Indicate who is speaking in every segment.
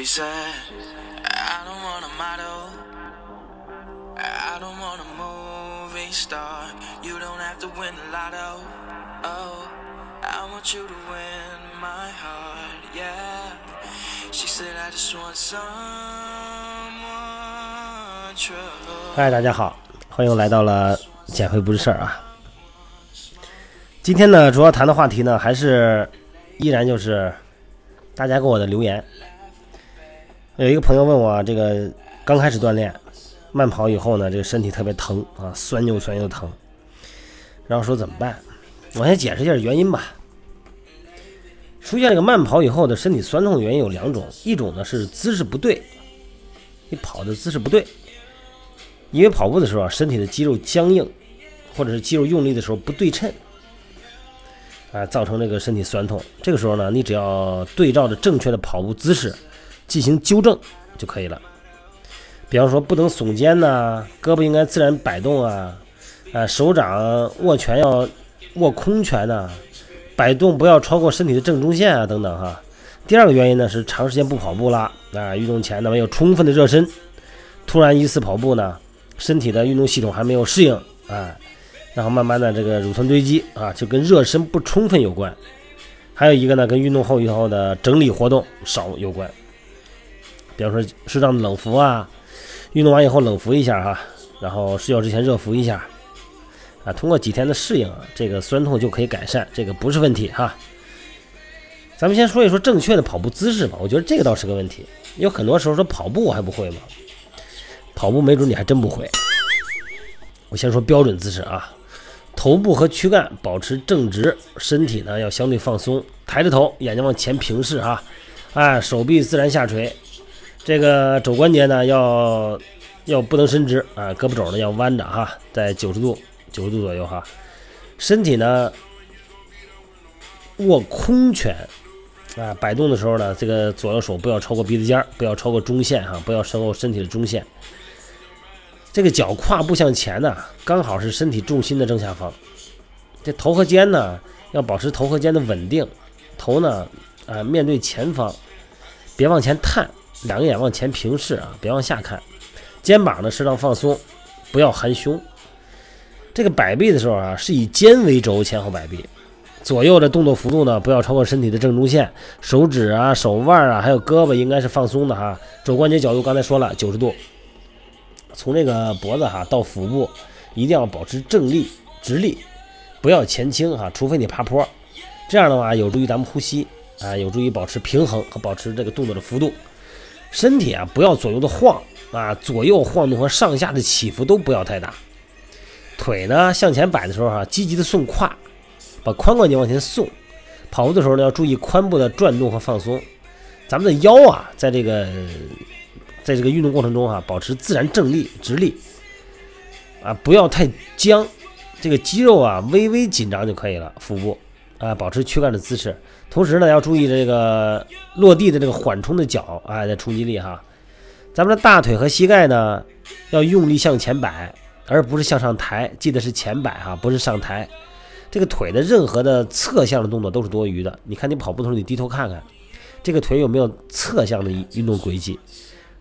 Speaker 1: She said, I don't want a model. I don't want a movie star. You don't have to win the lotto. Oh, I want you to win my heart. Yeah. She said, I just want someone trouble.
Speaker 2: 嗨，大家好，欢迎来到了减肥不是事儿啊。今天呢，主要谈的话题呢，还是依然就是大家给我的留言。有一个朋友问我，这个刚开始锻炼慢跑以后呢，这个身体特别疼啊，酸又酸又疼，然后说怎么办？我先解释一下原因吧。出现这个慢跑以后的身体酸痛的原因有两种，一种呢是姿势不对，你跑的姿势不对。因为跑步的时候啊，身体的肌肉僵硬，或者是肌肉用力的时候不对称，啊，造成这个身体酸痛。这个时候呢，你只要对照着正确的跑步姿势进行纠正就可以了。比方说，不能耸肩呐，胳膊应该自然摆动啊，啊，手掌握拳要握空拳呐，摆动不要超过身体的正中线啊，等等哈。第二个原因呢是长时间不跑步啦，啊，运动前呢没有充分的热身，突然一次跑步呢。身体的运动系统还没有适应啊，然后慢慢的这个乳酸堆积啊，就跟热身不充分有关。还有一个呢，跟运动后以后的整理活动少有关。比方说适当的冷敷啊，运动完以后冷敷一下哈，然后睡觉之前热敷一下啊，通过几天的适应啊，这个酸痛就可以改善，这个不是问题哈。咱们先说一说正确的跑步姿势吧，我觉得这个倒是个问题。有很多时候说跑步我还不会吗？跑步没准你还真不会。我先说标准姿势啊，头部和躯干保持正直，身体呢要相对放松，抬着头，眼睛往前平视哈，哎，手臂自然下垂，这个肘关节呢要要不能伸直啊，胳膊肘呢要弯着哈，在九十度九十度左右哈，身体呢握空拳啊，摆动的时候呢，这个左右手不要超过鼻子尖不要超过中线哈，不要超过身体的中线。这个脚跨步向前呢，刚好是身体重心的正下方。这头和肩呢，要保持头和肩的稳定。头呢，啊，面对前方，别往前探，两个眼往前平视啊，别往下看。肩膀呢，适当放松，不要含胸。这个摆臂的时候啊，是以肩为轴前后摆臂。左右的动作幅度呢，不要超过身体的正中线。手指啊、手腕啊，还有胳膊应该是放松的哈。肘关节角度刚才说了，九十度。从这个脖子哈到腹部，一定要保持正立直立，不要前倾哈，除非你爬坡，这样的话有助于咱们呼吸啊，有助于保持平衡和保持这个动作的幅度。身体啊不要左右的晃啊，左右晃动和上下的起伏都不要太大。腿呢向前摆的时候哈，积极的送胯，把髋关节往前送。跑步的时候呢要注意髋部的转动和放松。咱们的腰啊在这个。在这个运动过程中哈，保持自然正立直立，啊，不要太僵，这个肌肉啊微微紧张就可以了。腹部啊，保持躯干的姿势，同时呢要注意这个落地的这个缓冲的脚啊的冲击力哈。咱们的大腿和膝盖呢要用力向前摆，而不是向上抬，记得是前摆哈，不是上抬。这个腿的任何的侧向的动作都是多余的。你看你跑步的时候，你低头看看，这个腿有没有侧向的运动轨迹？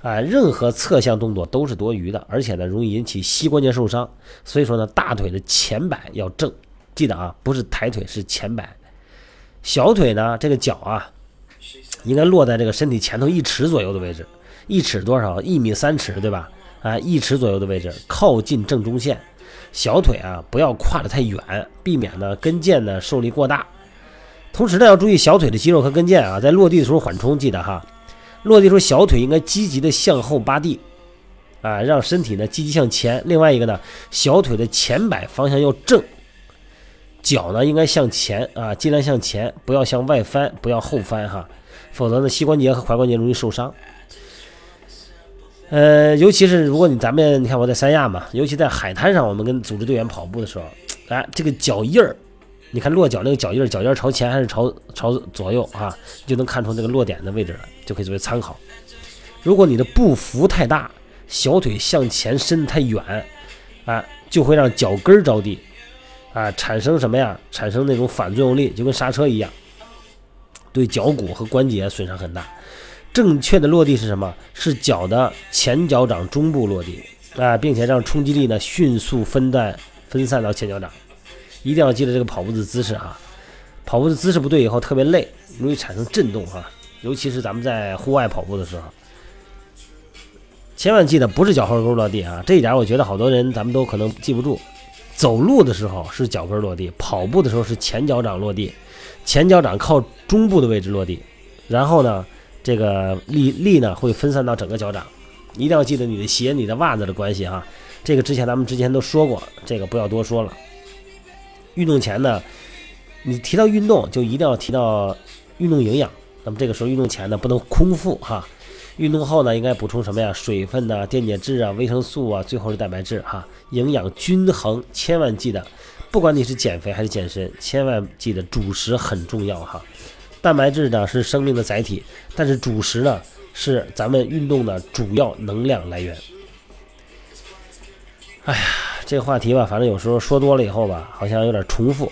Speaker 2: 啊，任何侧向动作都是多余的，而且呢，容易引起膝关节受伤。所以说呢，大腿的前摆要正，记得啊，不是抬腿，是前摆。小腿呢，这个脚啊，应该落在这个身体前头一尺左右的位置，一尺多少？一米三尺，对吧？啊，一尺左右的位置，靠近正中线。小腿啊，不要跨得太远，避免呢跟腱呢受力过大。同时呢，要注意小腿的肌肉和跟腱啊，在落地的时候缓冲，记得哈。落地时候，小腿应该积极的向后扒地，啊，让身体呢积极向前。另外一个呢，小腿的前摆方向要正，脚呢应该向前啊，尽量向前，不要向外翻，不要后翻哈，否则呢膝关节和踝关节容易受伤。呃，尤其是如果你咱们你看我在三亚嘛，尤其在海滩上，我们跟组织队员跑步的时候，哎，这个脚印儿。你看落脚那个脚印儿，脚尖朝前还是朝朝左右啊？就能看出这个落点的位置了，就可以作为参考。如果你的步幅太大，小腿向前伸太远，啊，就会让脚跟着地，啊，产生什么呀？产生那种反作用力，就跟刹车一样，对脚骨和关节损伤很大。正确的落地是什么？是脚的前脚掌中部落地啊，并且让冲击力呢迅速分散分散到前脚掌。一定要记得这个跑步的姿势啊！跑步的姿势不对以后特别累，容易产生震动哈，尤其是咱们在户外跑步的时候，千万记得不是脚后跟落地啊！这一点我觉得好多人咱们都可能记不住。走路的时候是脚跟落地，跑步的时候是前脚掌落地，前脚掌靠中部的位置落地，然后呢，这个力力呢会分散到整个脚掌。一定要记得你的鞋、你的袜子的关系哈。这个之前咱们之前都说过，这个不要多说了。运动前呢，你提到运动就一定要提到运动营养。那么这个时候运动前呢不能空腹哈。运动后呢应该补充什么呀？水分呐、电解质啊、维生素啊，最后是蛋白质哈。营养均衡，千万记得，不管你是减肥还是健身，千万记得主食很重要哈。蛋白质呢是生命的载体，但是主食呢是咱们运动的主要能量来源。哎呀。这个话题吧，反正有时候说多了以后吧，好像有点重复，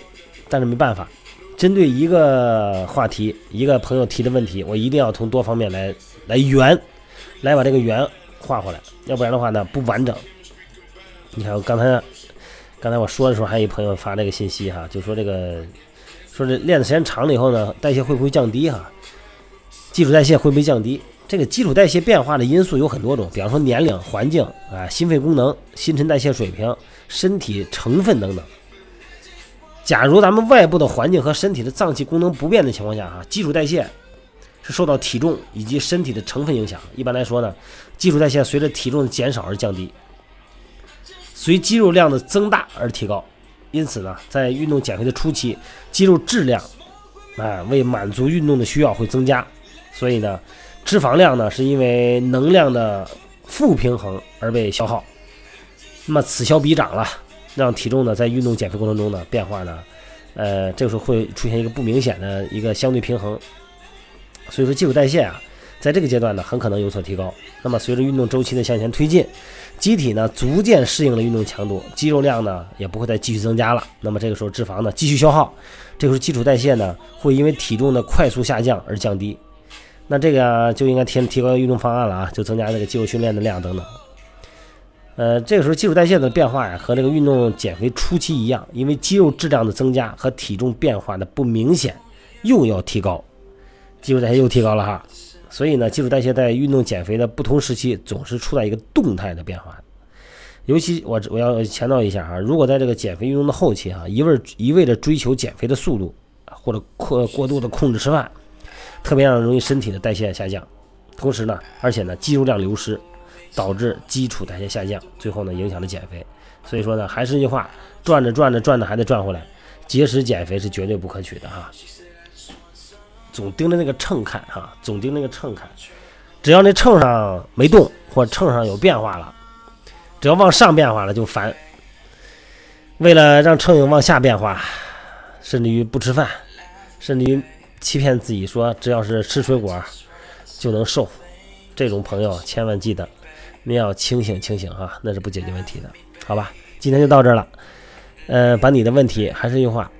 Speaker 2: 但是没办法，针对一个话题，一个朋友提的问题，我一定要从多方面来来圆，来把这个圆画回来，要不然的话呢不完整。你看我刚才刚才我说的时候，还有一朋友发这个信息哈，就说这个说这练的时间长了以后呢，代谢会不会降低哈？基础代谢会不会降低？这个基础代谢变化的因素有很多种，比方说年龄、环境啊、心肺功能、新陈代谢水平、身体成分等等。假如咱们外部的环境和身体的脏器功能不变的情况下，哈，基础代谢是受到体重以及身体的成分影响。一般来说呢，基础代谢随着体重的减少而降低，随肌肉量的增大而提高。因此呢，在运动减肥的初期，肌肉质量啊，为满足运动的需要会增加，所以呢。脂肪量呢，是因为能量的负平衡而被消耗，那么此消彼长了，让体重呢在运动减肥过程中呢变化呢，呃，这个时候会出现一个不明显的一个相对平衡，所以说基础代谢啊，在这个阶段呢很可能有所提高。那么随着运动周期的向前推进，机体呢逐渐适应了运动强度，肌肉量呢也不会再继续增加了。那么这个时候脂肪呢继续消耗，这个时候基础代谢呢会因为体重的快速下降而降低。那这个啊就应该提提高运动方案了啊，就增加这个肌肉训练的量等等。呃，这个时候基础代谢的变化呀，和这个运动减肥初期一样，因为肌肉质量的增加和体重变化的不明显，又要提高，基础代谢又提高了哈。所以呢，基础代谢在运动减肥的不同时期总是处在一个动态的变化。尤其我我要强调一下哈，如果在这个减肥运动的后期哈，一味一味的追求减肥的速度，或者过过度的控制吃饭。特别让容易身体的代谢下降，同时呢，而且呢，肌肉量流失，导致基础代谢下降，最后呢，影响了减肥。所以说呢，还是那句话，转着转着转着还得转回来，节食减肥是绝对不可取的哈。总盯着那个秤看哈，总盯那个秤看，只要那秤上没动或秤上有变化了，只要往上变化了就烦。为了让秤往下变化，甚至于不吃饭，甚至于。欺骗自己说只要是吃水果就能瘦，这种朋友千万记得，您要清醒清醒哈，那是不解决问题的，好吧？今天就到这儿了，呃，把你的问题还是一句话，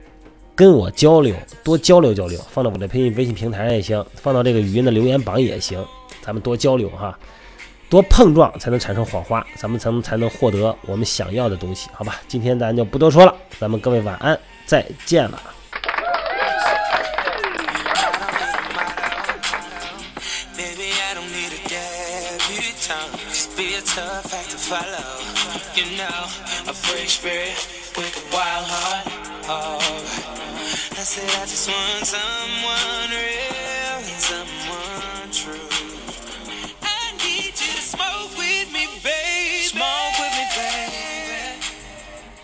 Speaker 2: 跟我交流，多交流交流，放到我的微信微信平台上也行，放到这个语音的留言榜也行，咱们多交流哈，多碰撞才能产生火花，咱们才能才能获得我们想要的东西，好吧？今天咱就不多说了，咱们各位晚安，再见了。Follow. You know, a free spirit with a wild heart. Oh, I said I just want someone real someone.